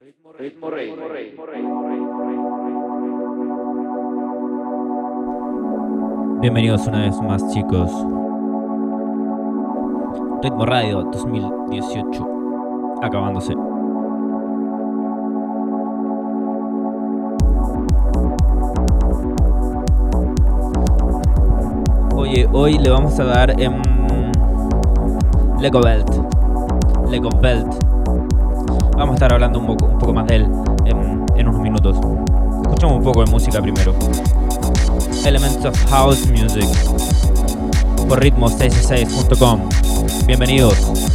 Ritmo Rey. Bienvenidos una vez más chicos. Ritmo Radio 2018. Acabándose. Oye, hoy le vamos a dar en Lego Belt. Lego Belt. Vamos a estar hablando un poco, más de él en, unos minutos. Escuchamos un poco de música primero. Elements of House Music por ritmo66.com. Bienvenidos.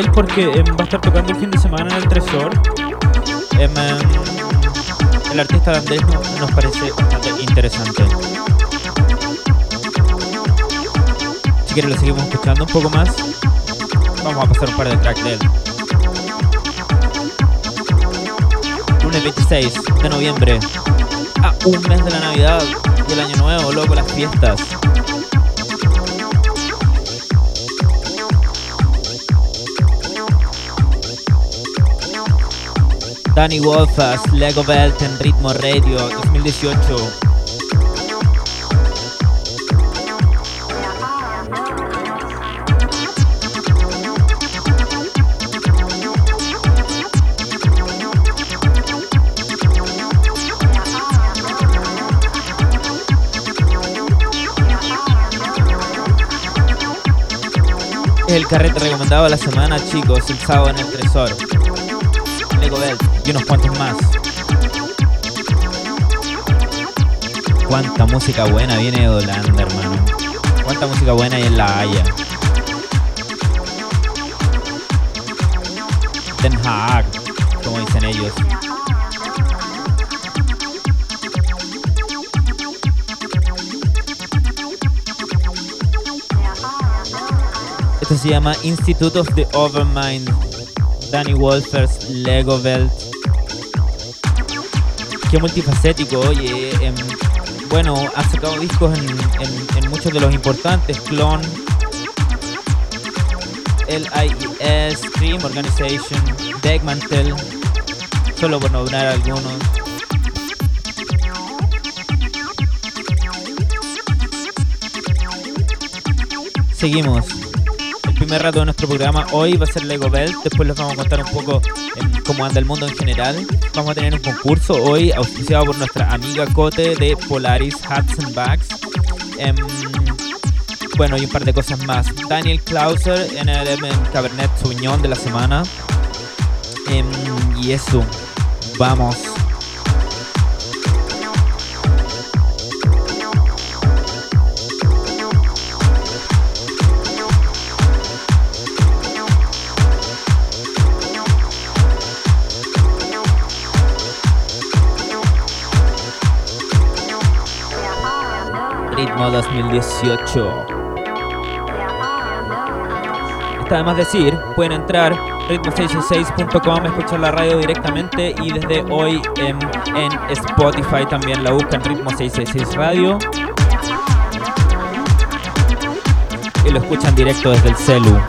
Él porque em, va a estar tocando el fin de semana en el Tresor. Em, el artista holandés nos parece bastante interesante. Si quieres lo seguimos escuchando un poco más. Vamos a pasar un par de tracks de él. Lunes 26 de noviembre. A un mes de la Navidad y el Año Nuevo, loco, las fiestas. Danny Wolfas, Lego Belt en Ritmo Radio 2018. el carrete recomendado de la semana, chicos, el sábado en el Tresor. Lego Belt y unos cuantos más. Cuánta música buena viene de Holanda, hermano. Cuánta música buena hay en La Haya. Den Haag, como dicen ellos. Esto se llama Institute of the Overmind. Danny Wolfers, Lego Belt. Qué multifacético, oye. Em, bueno, ha sacado discos en, muchos de los importantes. Clone, LIES, Scream Organization, Deckmantel, solo por nombrar algunos. Seguimos primer rato de nuestro programa hoy va a ser Lego Belt. Después les vamos a contar un poco cómo anda el mundo en general. Vamos a tener un concurso hoy auspiciado por nuestra amiga Cote de Polaris Hats and Bags. Em, bueno, y un par de cosas más. Daniel Clauser en el Cabernet Sauvignon de la semana. Em, y eso, vamos. Ritmo 2018. Está además decir, pueden entrar ritmo666.com, escuchar la radio directamente y desde hoy en, en Spotify también la buscan Ritmo 666 Radio. Y lo escuchan directo desde el celu.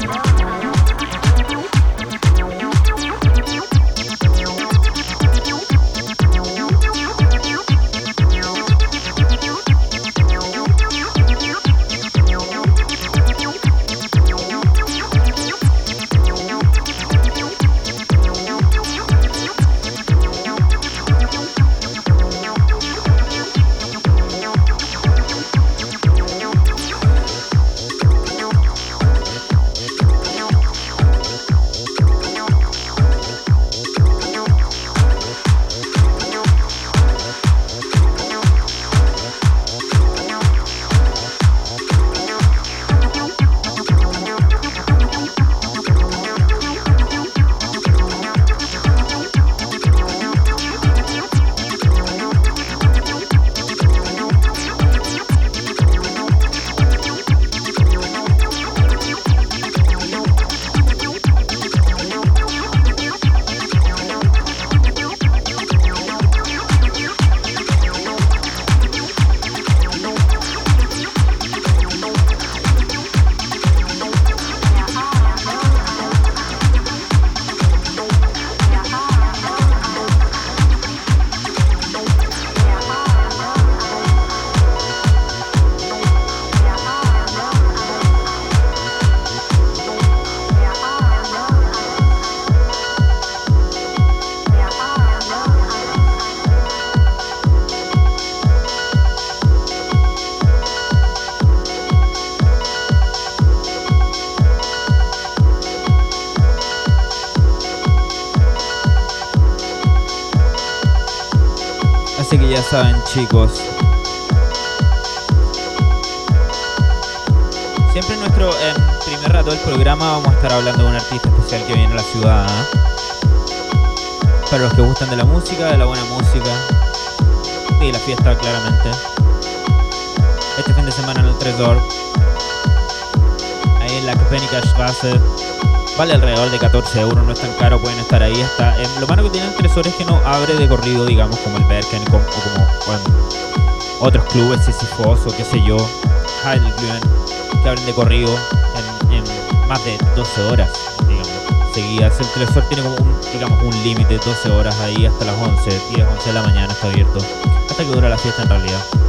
Chicos. Siempre en nuestro primer rato del programa vamos a estar hablando de un artista especial que viene a la ciudad. ¿eh? Para los que gustan de la música, de la buena música y de la fiesta claramente. Este fin de semana en el Tresor. Ahí en la Köpenicker Straße. Vale alrededor de 14 euros, no es tan caro, pueden estar ahí hasta... lo malo que tiene el Tresor es que no abre de corrido, digamos, como el Berken o como, otros clubes, Sisyphos o qué sé yo, Heidelberg que abren de corrido en, más de 12 horas, digamos, seguidas. El televisor tiene como un, digamos, un límite, 12 horas ahí hasta las 11, 10, 11 de la mañana está abierto, hasta que dura la fiesta en realidad.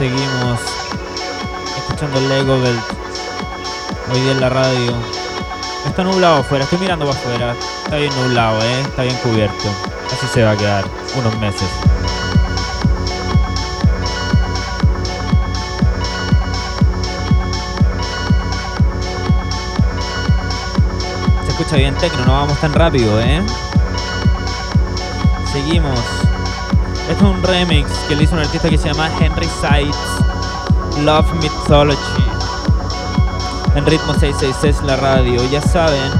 Seguimos escuchando el Lego Belt. Hoy día en la radio. Está nublado afuera, estoy mirando para afuera. Está bien nublado, ¿eh? Está bien cubierto. Así se va a quedar unos meses. Se escucha bien tecno, no vamos tan rápido, ¿eh? Seguimos. Esto es un remix que le hizo un artista que se llama Henry Sides Love Mythology. En ritmo 666 la radio. Ya saben,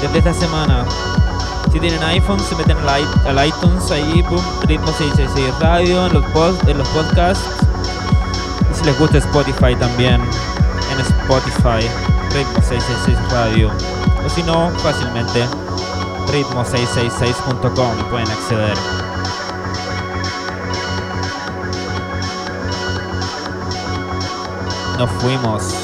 desde esta semana, si tienen iPhone, se meten al, iTunes ahí, boom, ritmo 666 radio, en los, en los podcasts. Y si les gusta Spotify también, en Spotify, ritmo 666 radio. O si no, fácilmente, ritmo666.com pueden acceder. Nos fuimos.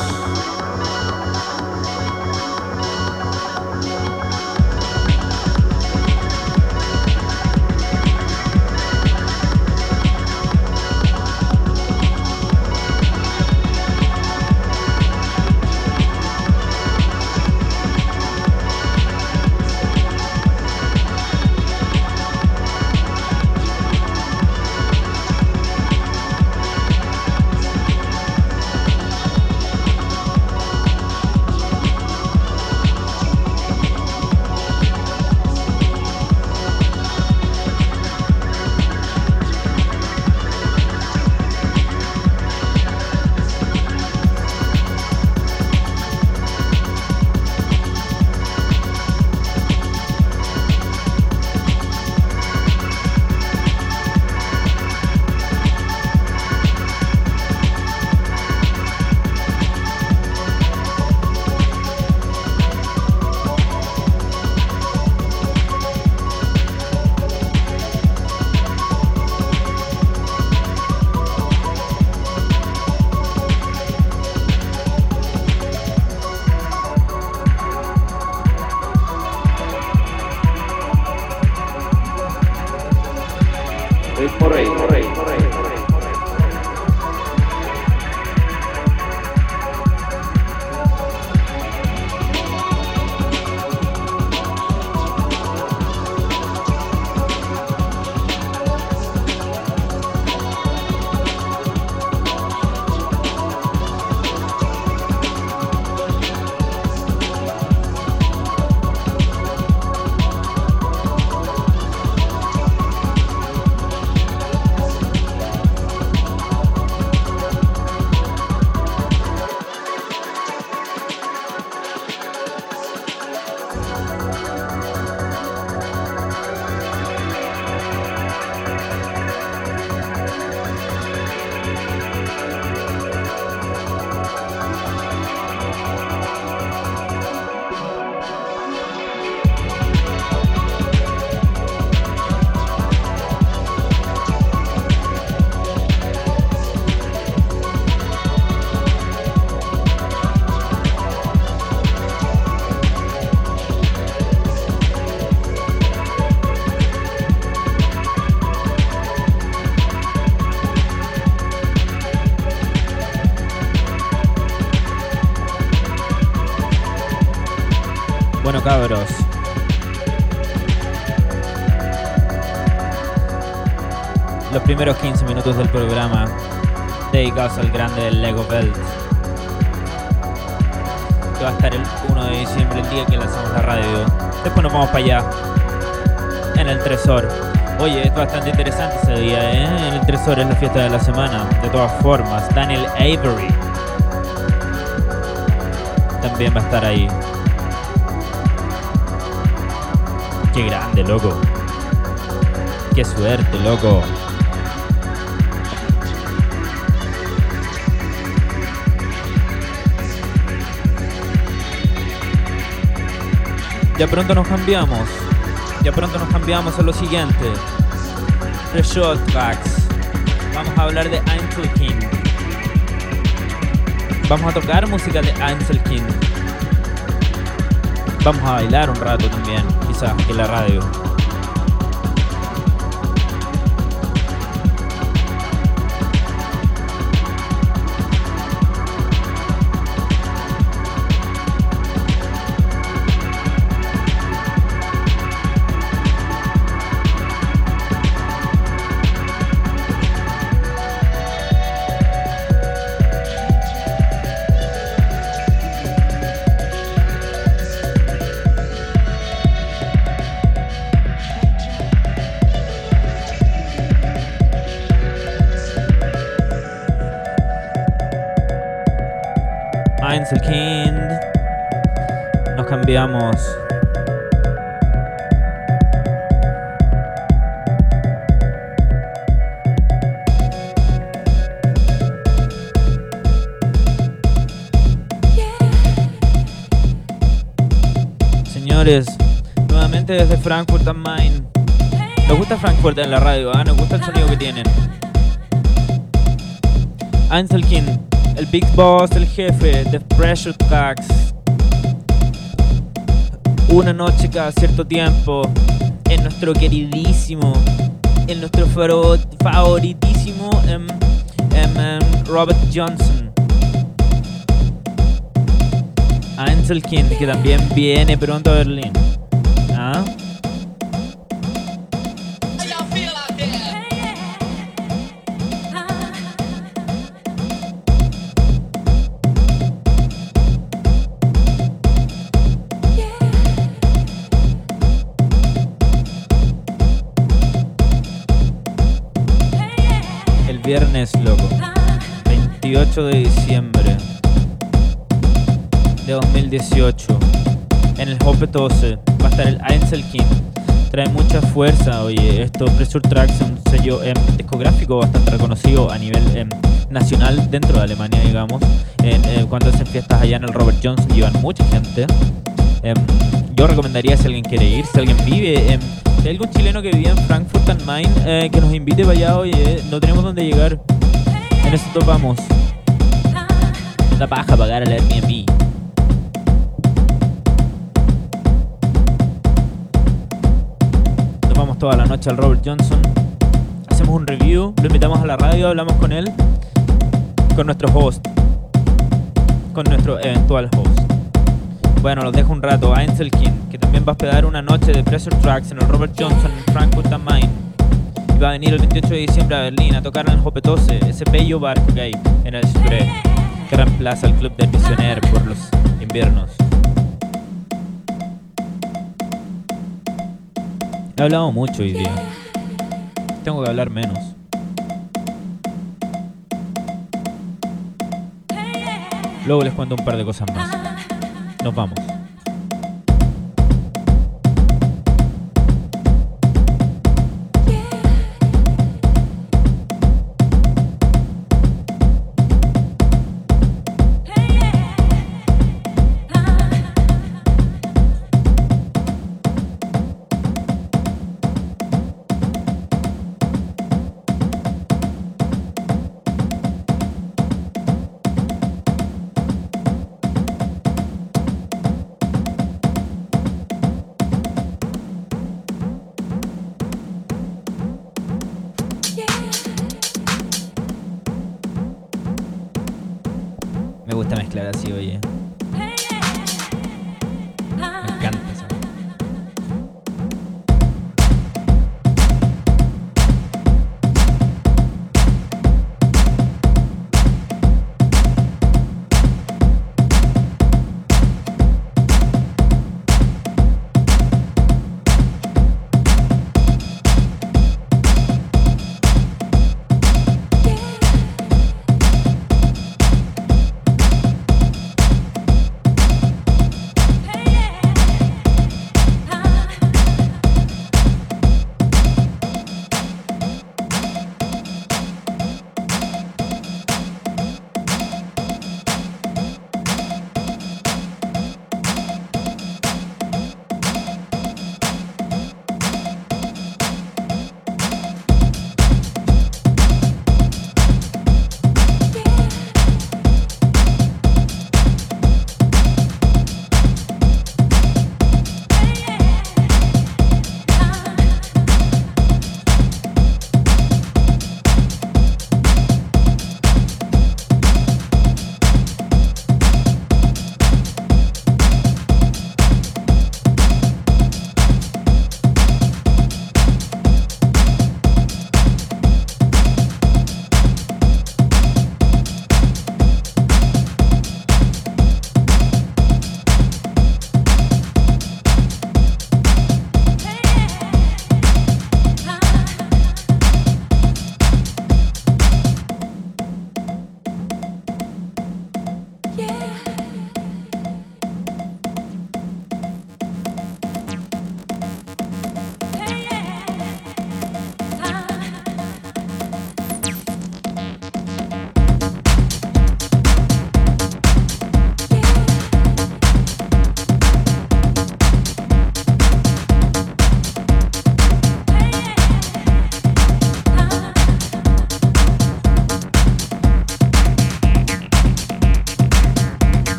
Primeros 15 minutos del programa dedicados al grande Lego Belt. Que va a estar el 1 de diciembre, el día que lanzamos la radio. Después nos vamos para allá, en el Tresor. Oye, es bastante interesante ese día, ¿eh? En el Tresor es la fiesta de la semana. De todas formas, Daniel Avery también va a estar ahí. Qué grande, loco. Qué suerte, loco. Ya pronto nos cambiamos. Ya pronto nos cambiamos a lo siguiente. The Short Tracks. Vamos a hablar de Einzelkind. Vamos a tocar música de Einzelkind. Vamos a bailar un rato también, quizás en la radio. Señores, nuevamente desde Frankfurt am Main. Nos gusta Frankfurt en la radio, ¿ah? Nos gusta el sonido que tienen. Einzelkind el Big Boss, el jefe, The Pressure Tax. Una noche cada cierto tiempo, en nuestro queridísimo, en nuestro favoritísimo em, Robert Johnson. Anselkin, que también viene pronto a Berlín. ¿Ah? 28 de diciembre de 2018. En el Hope 12 va a estar el Einzelkind. Trae mucha fuerza, oye. Esto, Pressure Tracks, un sello em, discográfico bastante reconocido a nivel em, nacional dentro de Alemania, digamos. Eh, cuando hacen fiestas allá en el Robert Johnson, llevan mucha gente. Em, yo recomendaría si alguien quiere ir, si alguien vive si hay algún chileno que vive en Frankfurt and Main, eh, que nos invite para allá, oye, no tenemos dónde llegar. En eso topamos. Una paja pagar al Airbnb. Nos vamos toda la noche al Robert Johnson. Hacemos un review, lo invitamos a la radio, hablamos con él, con nuestro host, con nuestro eventual host. Bueno, los dejo un rato. a King, que también va a hospedar una noche de Pressure Tracks en el Robert Johnson en Frankfurt am Main. Y va a venir el 28 de diciembre a Berlín a tocar en el Hopetose, ese bello bar que hay en el Spree, que reemplaza al Club del Visionaire por los inviernos. He hablado mucho hoy día. Tengo que hablar menos. Luego les cuento un par de cosas más. Nos vamos.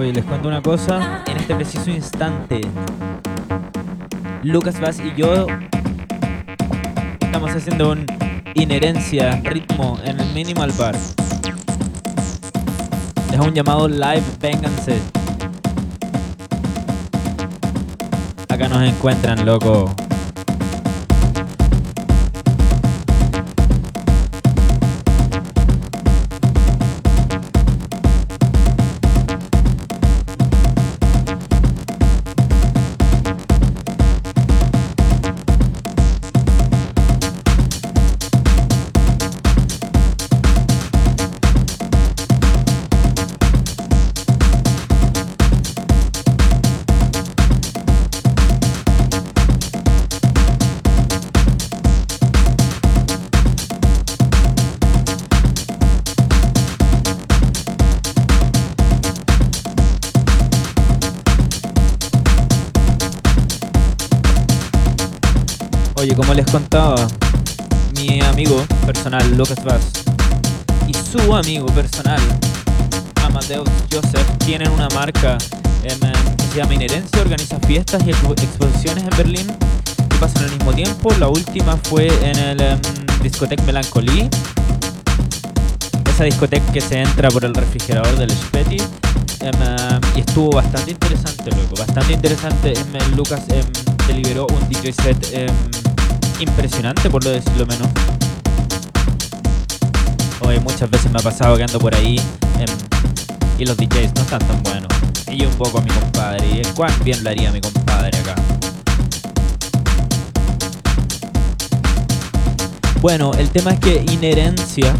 Oye, les cuento una cosa. En este preciso instante, Lucas Bass y yo estamos haciendo un inherencia, ritmo en el Minimal Bar. Es un llamado live, vénganse. Acá nos encuentran, loco. Lucas Vaz, y su amigo personal, Amadeus Joseph, tienen una marca em, que se llama Inherencia, organiza fiestas y exposiciones en Berlín que pasan al mismo tiempo. La última fue en el um, discoteca Melancholie, esa discoteca que se entra por el refrigerador del Spetti. Em, y estuvo bastante interesante, luego, bastante interesante. Lucas deliberó un DJ set impresionante, por lo decirlo menos. Hoy muchas veces me ha pasado que ando por ahí y los DJs no están tan buenos. Y yo un poco a mi compadre. Y cuán bien lo haría mi compadre acá. Bueno, el tema es que inherencia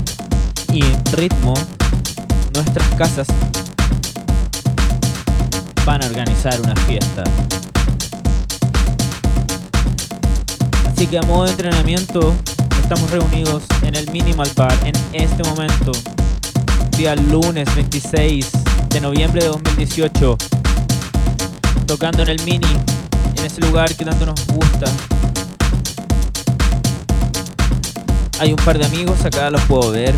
y ritmo, nuestras casas van a organizar una fiesta Así que a modo de entrenamiento estamos reunidos en el Minimal Bar en este momento, día lunes 26 de noviembre de 2018, tocando en el Mini, en ese lugar que tanto nos gusta. Hay un par de amigos, acá los puedo ver.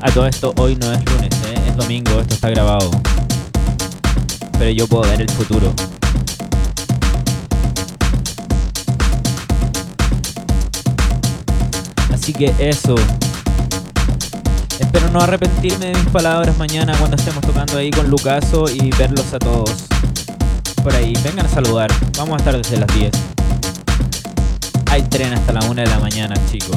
A todo esto hoy no es lunes, ¿eh? es domingo, esto está grabado. Pero yo puedo ver el futuro. Así que eso. Espero no arrepentirme de mis palabras mañana cuando estemos tocando ahí con Lucaso y verlos a todos por ahí. Vengan a saludar. Vamos a estar desde las 10. Hay tren hasta la 1 de la mañana, chicos.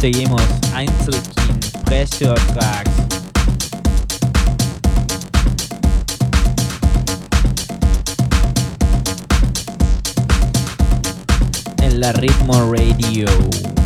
Seguimos. Einzelkind, Pressure Tracks. La Ritmo Radio.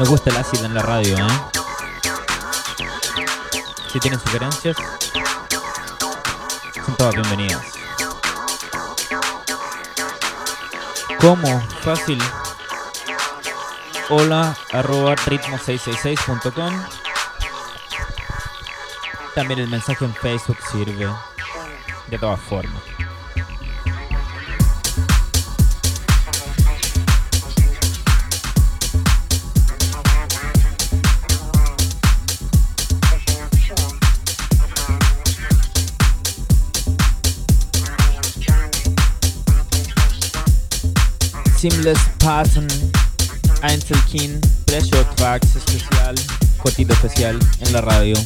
Me gusta el ácido en la radio, ¿eh? Si tienen sugerencias, son todas bienvenidas. ¿Cómo? Fácil. Hola arroba ritmo666.com. También el mensaje en Facebook sirve. De todas formas. Seamless Pattern, Einzelkin, Pressure Tracks especial, cortito especial en la radio.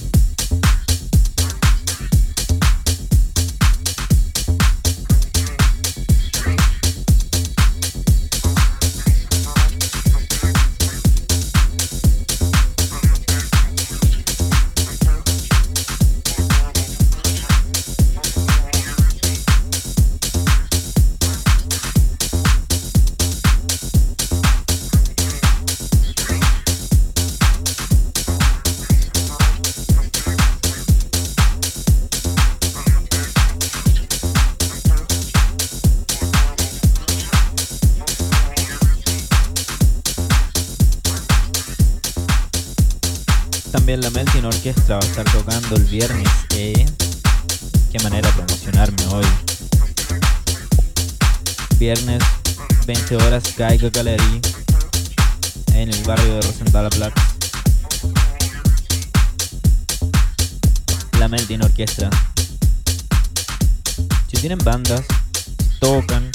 Melting Orquestra va a estar tocando el viernes. ¿eh? Qué manera de promocionarme hoy. Viernes, 20 horas, Geiger Gallery, en el barrio de Rosenthal Platz. La Melting Orquestra. Si tienen bandas, tocan,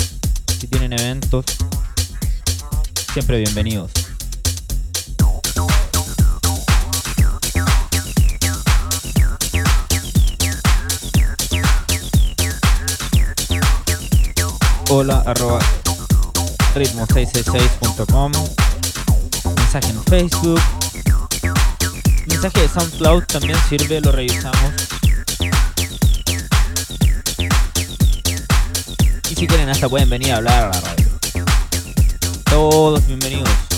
si tienen eventos, siempre bienvenidos. Hola arroba ritmo666.com mensaje en Facebook. Mensaje de SoundCloud también sirve, lo revisamos. Y si quieren hasta pueden venir a hablar a la radio. Todos bienvenidos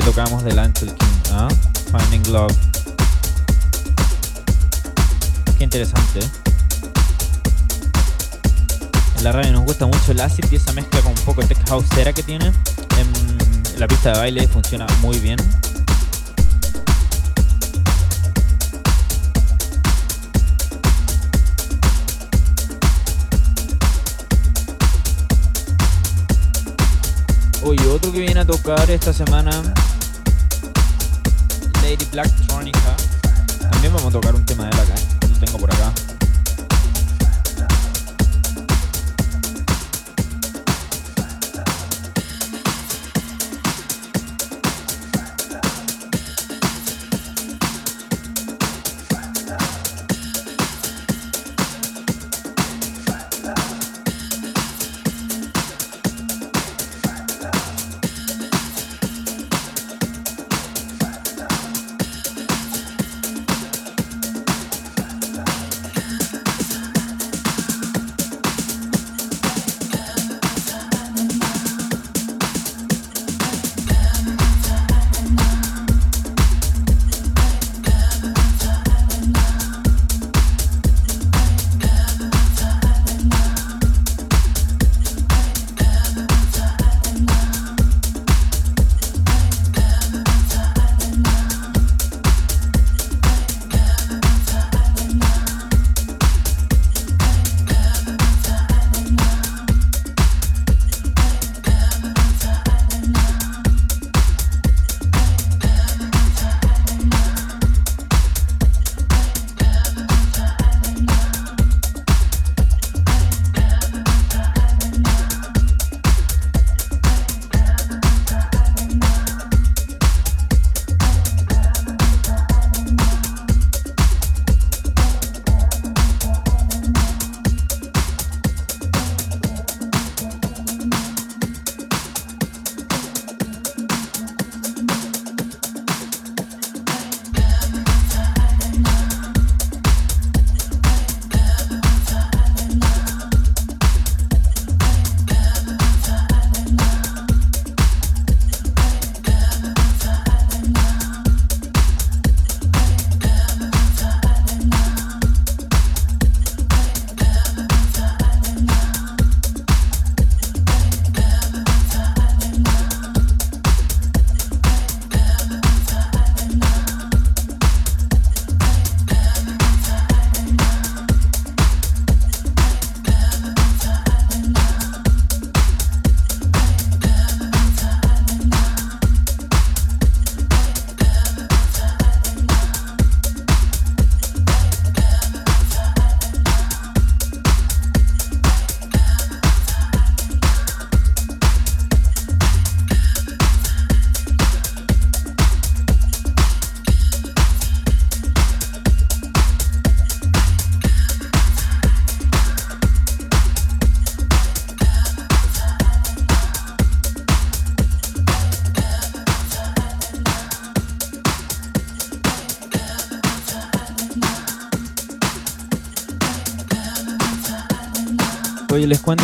tocamos del Angel King, ¿ah? Finding Love. Qué interesante. ¿eh? En la radio nos gusta mucho el acid y esa mezcla con un poco de tech houseera que tiene. En la pista de baile funciona muy bien. Tocar esta semana, Lady Black Tronica. También vamos a tocar un tema de él acá, lo tengo por acá.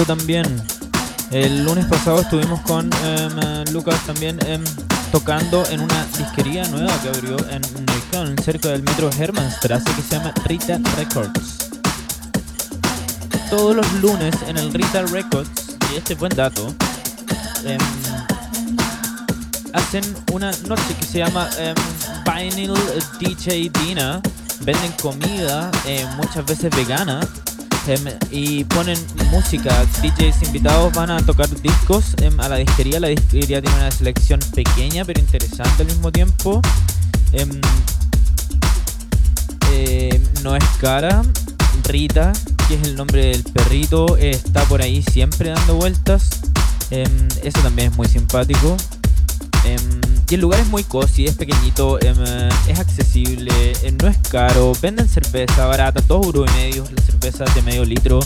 También. El lunes pasado estuvimos con em, Lucas también em, tocando en una disquería nueva que abrió en Neukölln, cerca del metro Hermannstraße, que se llama Rita Records. Todos los lunes en el Rita Records, y este es buen dato, em, hacen una noche que se llama Vinyl DJ Dina. Venden comida, eh, muchas veces vegana y ponen música. DJs invitados van a tocar discos em, a la disquería. La disquería tiene una selección pequeña pero interesante al mismo tiempo. Em, eh, no es cara. Rita, que es el nombre del perrito, está por ahí siempre dando vueltas. eso también es muy simpático. Y el lugar es muy cozy, es pequeñito, em, es accesible, em, no es caro, venden cerveza barata, 2 euros y medio la cerveza de medio litro.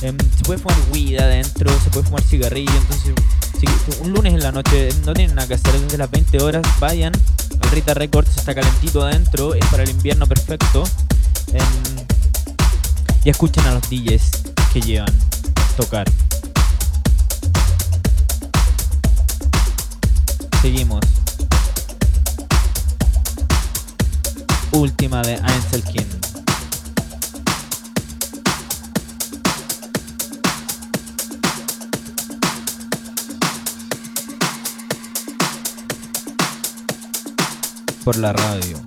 Em, se puede fumar weed adentro, se puede fumar cigarrillo, entonces un lunes en la noche no tienen nada que hacer desde las 20 horas, vayan al Rita Records, está calentito adentro, es para el invierno perfecto. y escuchen a los DJs que llevan tocar. Seguimos. última de Einzelkind. Por la radio.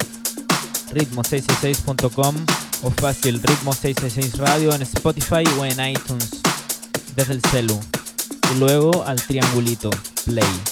Ritmo666.com o fácil Ritmo666 Radio en Spotify o en iTunes desde el celu. Y luego al triangulito Play.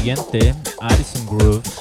Siguiente, Addison Groove.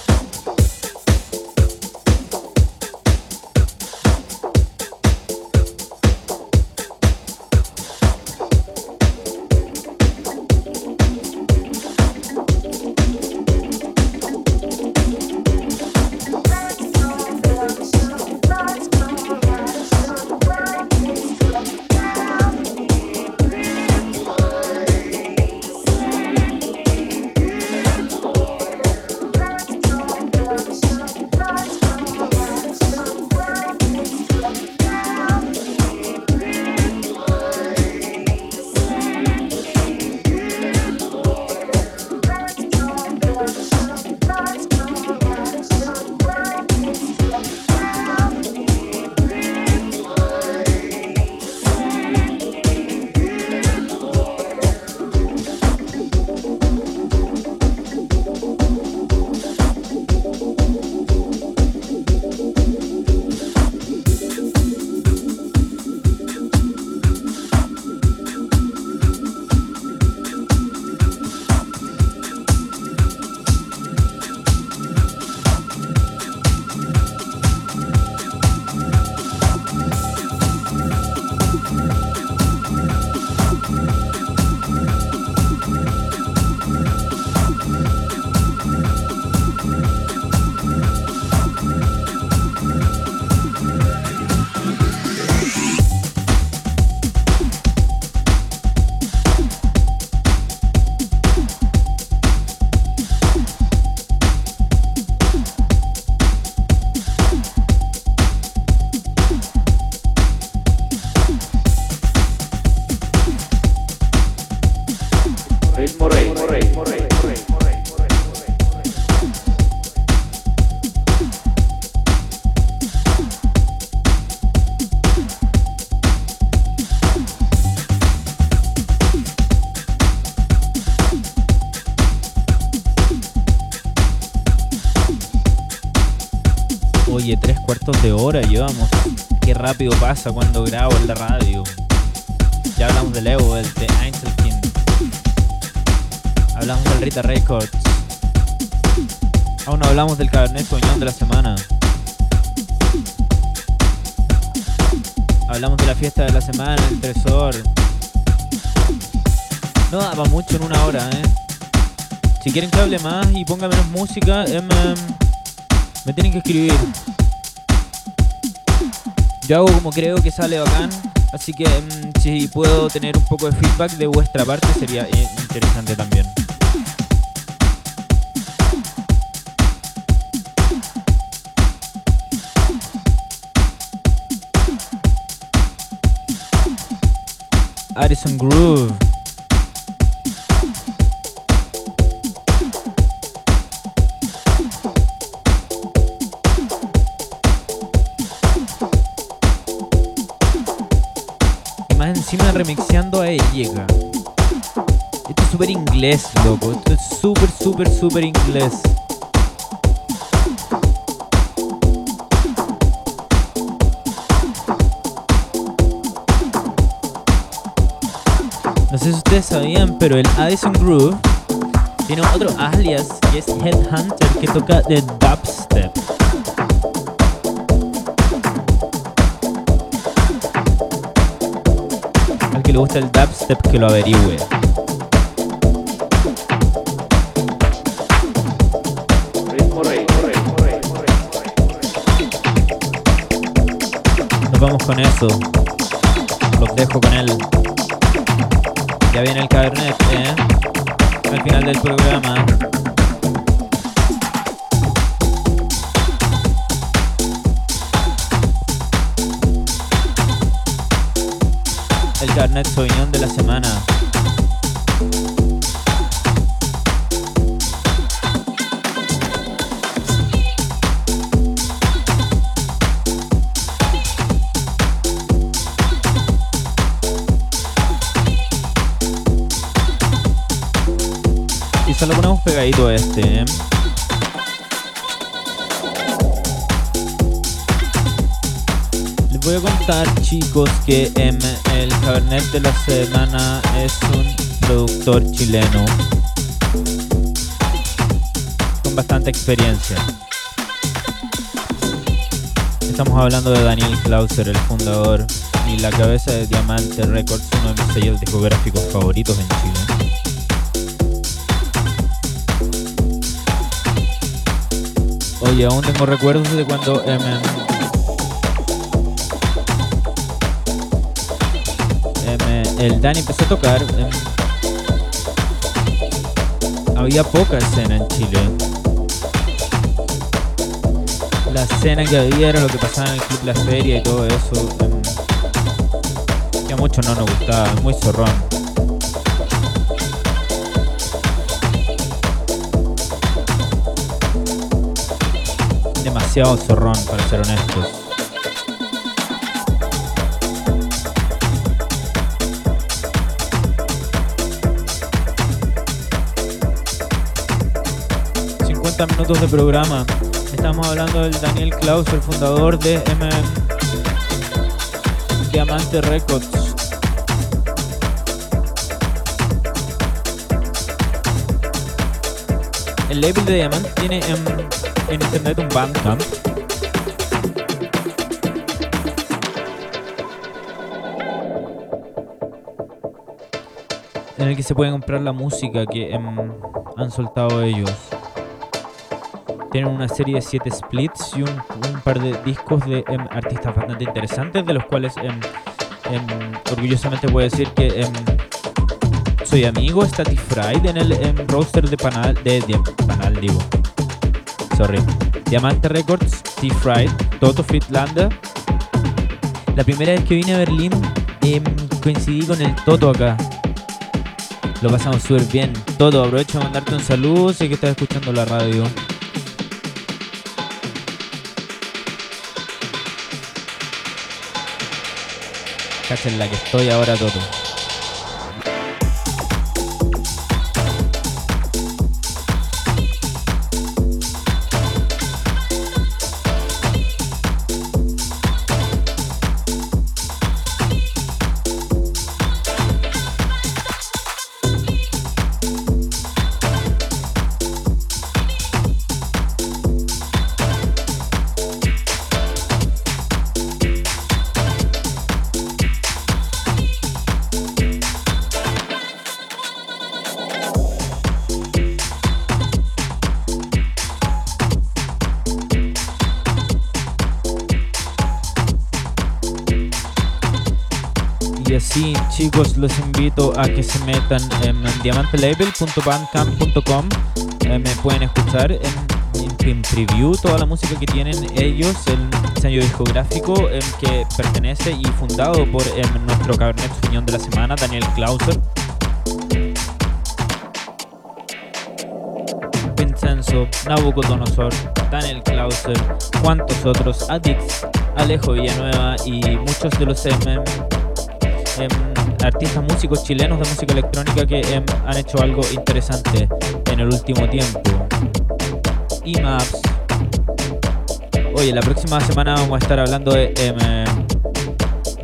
Hora llevamos. Qué rápido pasa cuando grabo en la radio. Ya hablamos del Evo, del de Einzelkin. Hablamos del Rita Records. Aún no hablamos del Cabernet Sauvignon de la semana. Hablamos de la fiesta de la semana, el Tresor. No daba mucho en una hora, ¿eh? Si quieren que hable más y ponga menos música, em, em, me tienen que escribir. Yo hago como creo que sale bacán, así que mm, si puedo tener un poco de feedback de vuestra parte sería eh, interesante también. Addison Groove. Esto es súper inglés, loco. Esto es súper, súper, súper inglés. No sé si ustedes sabían, pero el Addison Groove tiene otro alias y es Headhunter que toca de dubstep. Gusta el dubstep que lo averigüe. Nos vamos con eso. Los dejo con él. Ya viene el cabernet, ¿eh? Al final del programa. Carnet Sauvignon de la semana. Y solo ponemos pegadito a este, ¿eh? Voy a contar chicos que em, el Cabernet de la semana es un productor chileno bastante experiencia. Estamos hablando de Daniel Clauser, el fundador y la cabeza de Diamante Records, uno de mis sellos discográficos favoritos en Chile. Oye, aún tengo recuerdos de cuando em, el Dani empezó a tocar. Había poca escena en Chile. La escena que había era lo que pasaba en el club La Feria y todo eso. que a muchos no nos gustaba, muy zorrón. demasiado zorrón, para ser honestos. Minutos de programa. Estamos hablando del Daniel Klaus, el fundador de M Diamante Records. El label de Diamante tiene en en internet un Bandcamp. En el que se puede comprar la música que em, han soltado ellos. Tienen una serie de 7 splits y un, par de discos de em, artistas bastante interesantes, de los cuales em, orgullosamente puedo decir que soy amigo Static Fried en el roster de Panal, de, de Panal digo, sorry. Diamante Records, T-Fried, Toto Friedlander. La primera vez que vine a Berlín em, coincidí con el Toto acá. Lo pasamos súper bien. Toto, aprovecho de mandarte un saludo. Sé que estás escuchando la radio. Cachen la que estoy ahora, Toto. Los invito a que se metan en diamantelabel.bandcamp.com. Eh, me pueden escuchar en, en, preview toda la música que tienen ellos, el sello discográfico que pertenece y fundado por nuestro Cabernet Sauvignon de la semana, Daniel Clauser. Vincenzo, Nabucodonosor, Daniel Clauser, cuantos otros, Adix, Alejo Villanueva y muchos de los MM artistas músicos chilenos de música electrónica que em, han hecho algo interesante en el último tiempo. Maps. Oye, la próxima semana vamos a estar hablando de, em,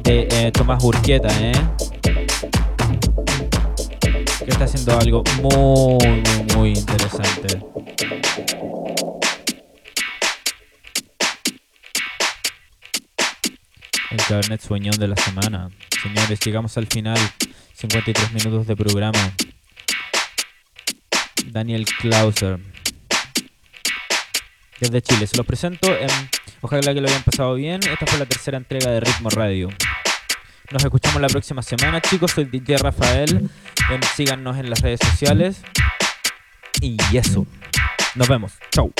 eh, Tomás Urquieta, ¿eh? Que está haciendo algo muy, muy, muy interesante. El Cabernet Sueñón de la semana. Señores, llegamos al final. 53 minutos de programa. Daniel Clauser. Desde Chile. Se los presento. ojalá que lo hayan pasado bien. Esta fue la tercera entrega de Ritmo Radio. Nos escuchamos la próxima semana, chicos. Soy DJ Rafael. síganos en las redes sociales. Y eso. Nos vemos. Chau.